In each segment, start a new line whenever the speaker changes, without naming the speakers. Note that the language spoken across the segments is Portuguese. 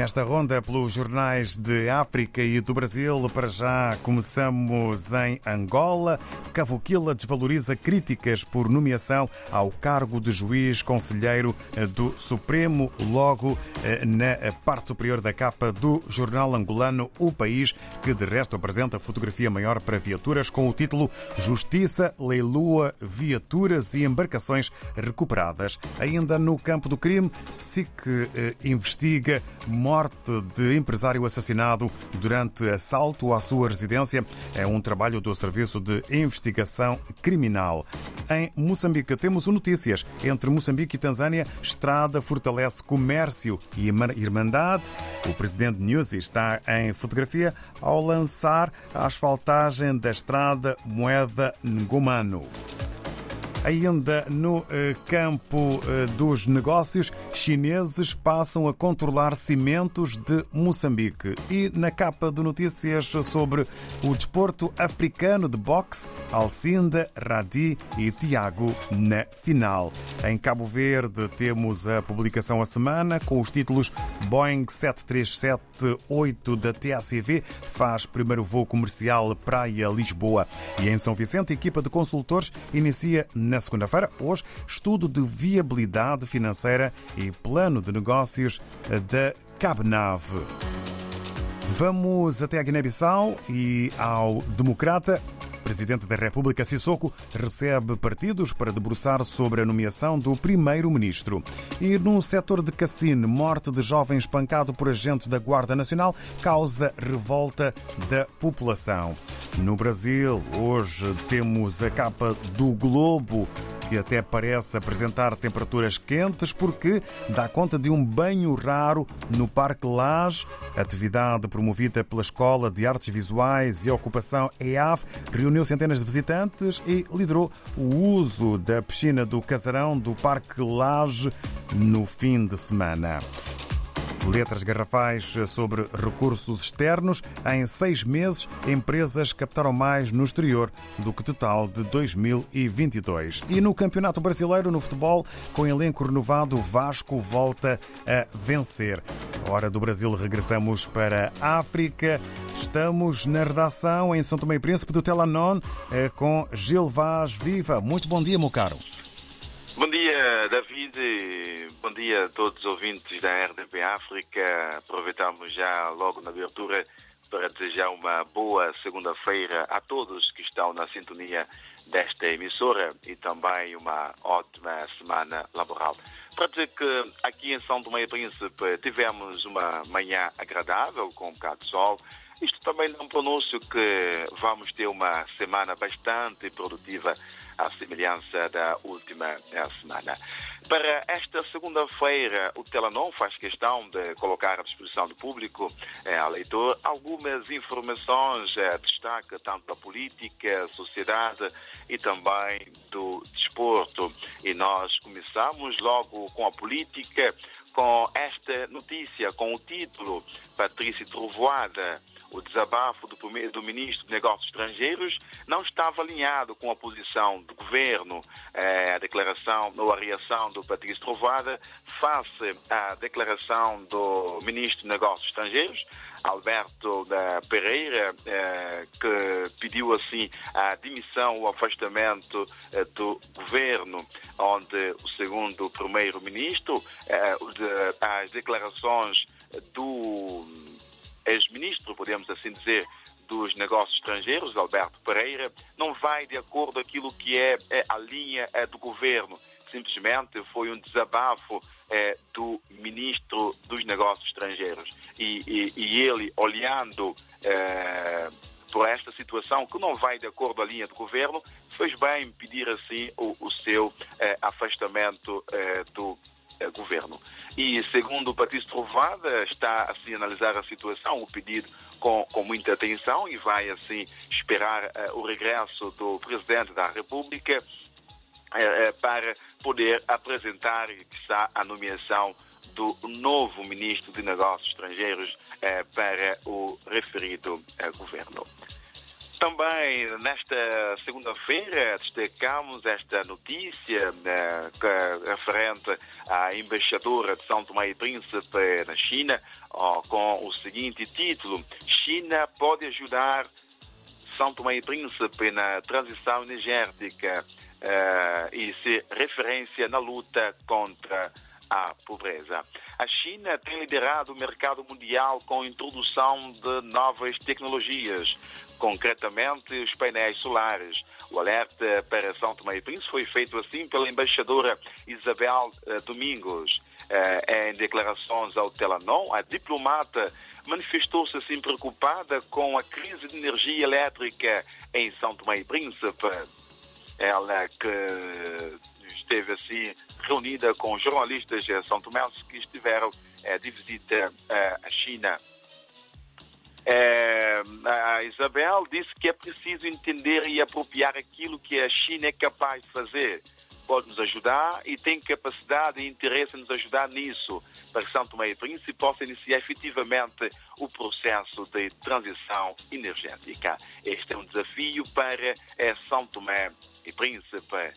Nesta ronda pelos jornais de África e do Brasil, para já começamos em Angola. Cavoquila desvaloriza críticas por nomeação ao cargo de juiz conselheiro do Supremo, logo eh, na parte superior da capa do jornal angolano O País, que de resto apresenta fotografia maior para viaturas com o título Justiça leilua viaturas e embarcações recuperadas. Ainda no campo do crime, SIC eh, investiga morte de empresário assassinado durante assalto à sua residência. É um trabalho do Serviço de Investigação Criminal. Em Moçambique, temos notícias. Entre Moçambique e Tanzânia, estrada fortalece comércio e irmandade. O presidente Nyusi está em fotografia ao lançar a asfaltagem da estrada Moeda Ngomano. Ainda no eh, campo eh, dos negócios, chineses passam a controlar cimentos de Moçambique. E na capa de notícias sobre o desporto africano de boxe, Alcinda, Radi e Tiago na final. Em Cabo Verde temos a publicação a semana com os títulos Boeing 737-8 da TACV faz primeiro voo comercial Praia-Lisboa. E em São Vicente, a equipa de consultores inicia na segunda-feira, hoje, estudo de viabilidade financeira e plano de negócios da Cabnave. Vamos até a Guiné-Bissau e ao Democrata Presidente da República, Sissoko, recebe partidos para debruçar sobre a nomeação do primeiro-ministro. E no setor de Cassine, morte de jovem espancado por agentes da Guarda Nacional causa revolta da população. No Brasil, hoje temos a capa do Globo que até parece apresentar temperaturas quentes porque dá conta de um banho raro no Parque Lage. Atividade promovida pela Escola de Artes Visuais e Ocupação EAV reuniu centenas de visitantes e liderou o uso da piscina do Casarão do Parque Lage no fim de semana. Letras garrafais sobre recursos externos. Em seis meses, empresas captaram mais no exterior do que total de 2022. E no Campeonato Brasileiro, no futebol, com elenco renovado, Vasco volta a vencer. Hora do Brasil, regressamos para a África. Estamos na redação em São Tomé e Príncipe do Telanon eh, com Gil Vaz Viva. Muito bom dia, meu caro.
Bom dia, David. Bom dia a todos os ouvintes da RDP África. Aproveitamos já logo na abertura para desejar uma boa segunda-feira a todos que estão na sintonia desta emissora e também uma ótima semana laboral. Dizer que aqui em São Tomé e Príncipe tivemos uma manhã agradável, com um bocado de sol, isto também dá um pronúncio que vamos ter uma semana bastante produtiva, à semelhança da última eh, semana. Para esta segunda-feira, o Telanon faz questão de colocar à disposição do público, eh, ao leitor, algumas informações, eh, destaque tanto da política, sociedade e também do desporto. E nós começamos logo com a política, com esta notícia, com o título Patrícia Trovoada o desabafo do, do, ministro de Negócios Estrangeiros não estava alinhado com a posição do governo. É, a declaração ou a reação do Patrício Trovada face à declaração do ministro de Negócios Estrangeiros, Alberto da Pereira, eh, que pediu assim a demissão, o afastamento eh, do governo, onde, segundo o primeiro-ministro, eh, as declarações do ex-ministro, podemos assim dizer, dos negócios estrangeiros, Alberto Pereira, não vai de acordo com aquilo que é, é a linha do governo. Simplesmente foi um desabafo do ministro dos negócios estrangeiros. E, e, e ele, olhando por esta situação que não vai de acordo com a linha do governo, fez bem pedir assim o, o seu é, afastamento é, do eh, governo. E, segundo o Patrício Trovada, está assim a analisar a situação, o pedido com, com muita atenção e vai assim esperar uh, o regresso do Presidente da República uh, para poder apresentar, está a nomeação do novo Ministro de Negócios Estrangeiros para o referido governo. Também nesta segunda-feira destacamos esta notícia né, referente à embaixadora de São Tomé e Príncipe na China, com o seguinte título: China pode ajudar São Tomé e Príncipe na transição energética uh, e se referência na luta contra a pobreza. A China tem liderado o mercado mundial com a introdução de novas tecnologias, concretamente os painéis solares. O alerta para São Tomé e Príncipe foi feito assim pela embaixadora Isabel uh, Domingos. Uh, em declarações ao Telanon, a diplomata manifestou-se assim preocupada com a crise de energia elétrica em São Tomé e Príncipe. Ela que esteve assim reunida com jornalistas são tomenses que estiveram eh, de visita eh, à China. Eh, a Isabel disse que é preciso entender e apropriar aquilo que a China é capaz de fazer. Pode nos ajudar e tem capacidade e interesse em nos ajudar nisso, para que São Tomé e Príncipe possa iniciar efetivamente o processo de transição energética. Este é um desafio para São Tomé e Príncipe.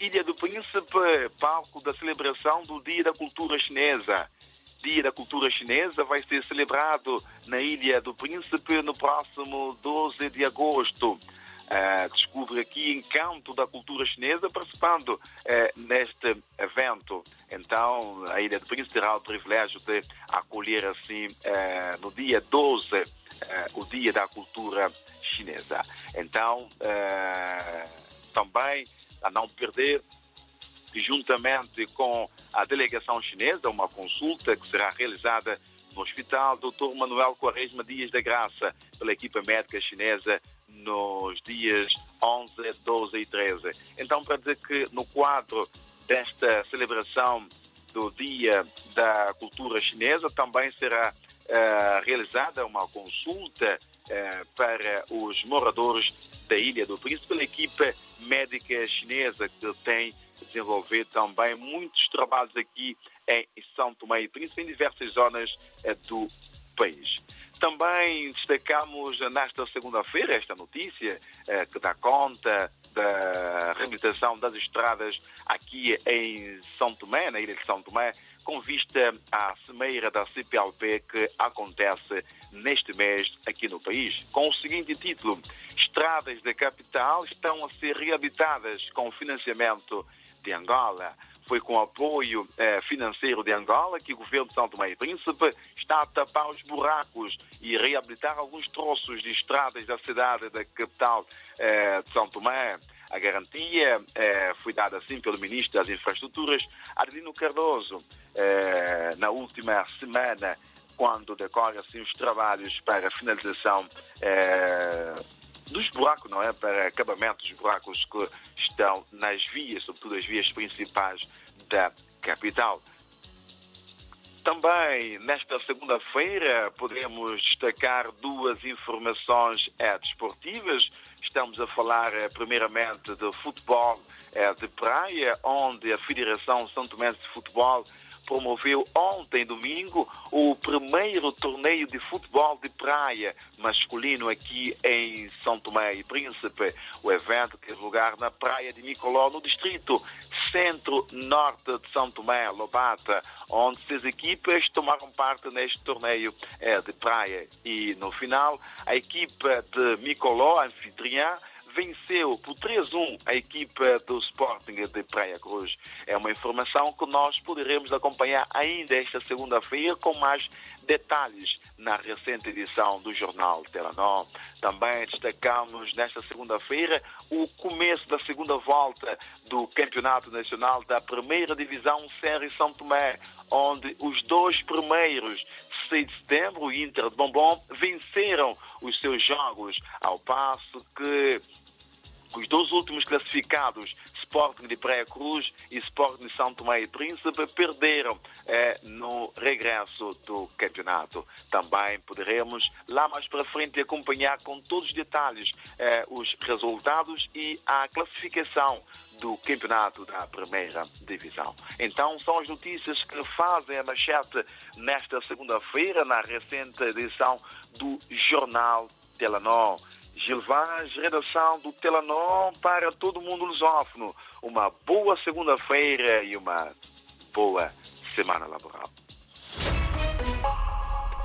Ilha do Príncipe, palco da celebração do Dia da Cultura Chinesa. Dia da Cultura Chinesa vai ser celebrado na Ilha do Príncipe no próximo 12 de agosto. Uh, descobre aqui encanto da cultura chinesa participando uh, neste evento. Então, a Ilha do Príncipe terá o privilégio de acolher assim uh, no dia 12 o Dia da Cultura Chinesa. Então, também a não perder, juntamente com a delegação chinesa, uma consulta que será realizada no Hospital Dr. Manuel Quaresma Dias da Graça, pela equipa médica chinesa, nos dias 11, 12 e 13. Então, para dizer que no quadro desta celebração do Dia da Cultura Chinesa, também será uh, realizada uma consulta para os moradores da Ilha do Príncipe. Pela equipa médica chinesa que tem desenvolvido também muitos trabalhos aqui em São Tomé e Príncipe, em diversas zonas eh, do país. Também destacamos nesta segunda-feira esta notícia eh, que dá conta da reabilitação das estradas aqui em São Tomé, na ilha de São Tomé, com vista à cimeira da CPLP que acontece neste mês aqui no país, com o seguinte título: Estradas da capital estão a ser reabilitadas com financiamento de Angola. Foi com apoio eh, financeiro de Angola que o governo de São Tomé e Príncipe está a tapar os buracos e reabilitar alguns troços de estradas da cidade da capital eh, de São Tomé. A garantia eh, foi dada assim pelo Ministro das Infraestruturas, Adelino Cardoso, eh, na última semana, quando decorre assim os trabalhos para a finalização eh, dos buracos, não é? Para acabamento dos buracos que estão nas vias, sobretudo as vias principais da capital. Também nesta segunda-feira podemos destacar duas informações é, desportivas. Estamos a falar eh, primeiramente de futebol de praia, onde a Federação São Tomé de Futebol promoveu ontem, domingo, o primeiro torneio de futebol de praia masculino aqui em São Tomé e Príncipe. O evento teve lugar na praia de Nicoló, no distrito centro-norte de São Tomé, Lobata, onde seis equipas tomaram parte neste torneio eh, de praia. E no final, a equipa de Micoló, anfitriã, venceu por 3-1 a equipa do Sporting de Praia Cruz. É uma informação que nós poderemos acompanhar ainda esta segunda-feira com mais detalhes na recente edição do jornal Telenor. Também destacamos nesta segunda-feira o começo da segunda volta do Campeonato Nacional da Primeira Divisão Série São Tomé, onde os dois primeiros 6 de setembro, o Inter de Bombom, venceram os seus jogos, ao passo que os dois últimos classificados, Sporting de Praia Cruz e Sporting de São Tomé e Príncipe, perderam eh, no regresso do campeonato. Também poderemos, lá mais para frente, acompanhar com todos os detalhes eh, os resultados e a classificação do campeonato da primeira divisão. Então, são as notícias que fazem a manchete nesta segunda-feira, na recente edição do Jornal Telenor Gilvaz, redação do Telanon para todo mundo lusófono. Uma boa segunda-feira e uma boa semana laboral.